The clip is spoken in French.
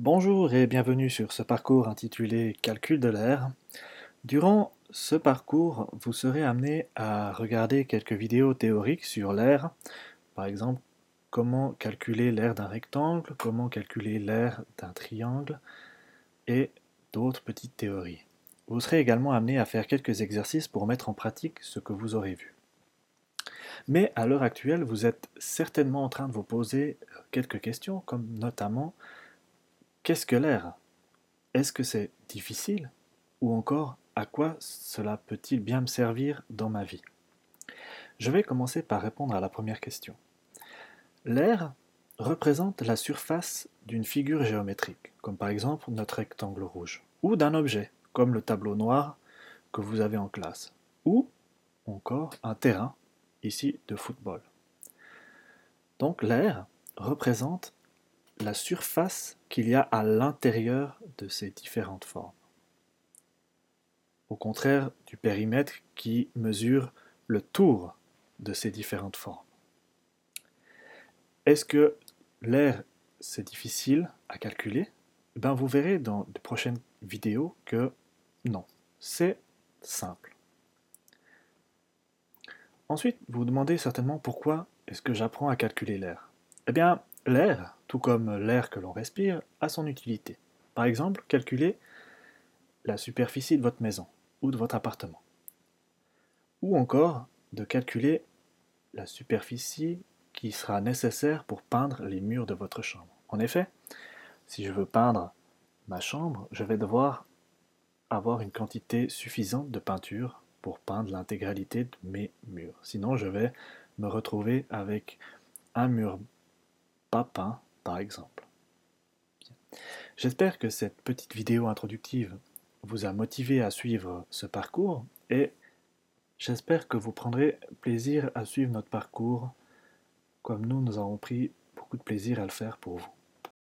Bonjour et bienvenue sur ce parcours intitulé Calcul de l'air. Durant ce parcours, vous serez amené à regarder quelques vidéos théoriques sur l'air, par exemple comment calculer l'air d'un rectangle, comment calculer l'air d'un triangle et d'autres petites théories. Vous serez également amené à faire quelques exercices pour mettre en pratique ce que vous aurez vu. Mais à l'heure actuelle, vous êtes certainement en train de vous poser quelques questions, comme notamment Qu'est-ce que l'air? Est-ce que c'est difficile? Ou encore, à quoi cela peut-il bien me servir dans ma vie? Je vais commencer par répondre à la première question. L'air représente la surface d'une figure géométrique, comme par exemple notre rectangle rouge, ou d'un objet, comme le tableau noir que vous avez en classe, ou encore un terrain, ici de football. Donc l'air représente la surface qu'il y a à l'intérieur de ces différentes formes. Au contraire du périmètre qui mesure le tour de ces différentes formes. Est-ce que l'air c'est difficile à calculer? Ben, Vous verrez dans de prochaines vidéos que non, c'est simple. Ensuite, vous vous demandez certainement pourquoi est-ce que j'apprends à calculer l'air? Eh bien, L'air, tout comme l'air que l'on respire, a son utilité. Par exemple, calculer la superficie de votre maison ou de votre appartement. Ou encore de calculer la superficie qui sera nécessaire pour peindre les murs de votre chambre. En effet, si je veux peindre ma chambre, je vais devoir avoir une quantité suffisante de peinture pour peindre l'intégralité de mes murs. Sinon, je vais me retrouver avec un mur par exemple. J'espère que cette petite vidéo introductive vous a motivé à suivre ce parcours et j'espère que vous prendrez plaisir à suivre notre parcours comme nous, nous avons pris beaucoup de plaisir à le faire pour vous.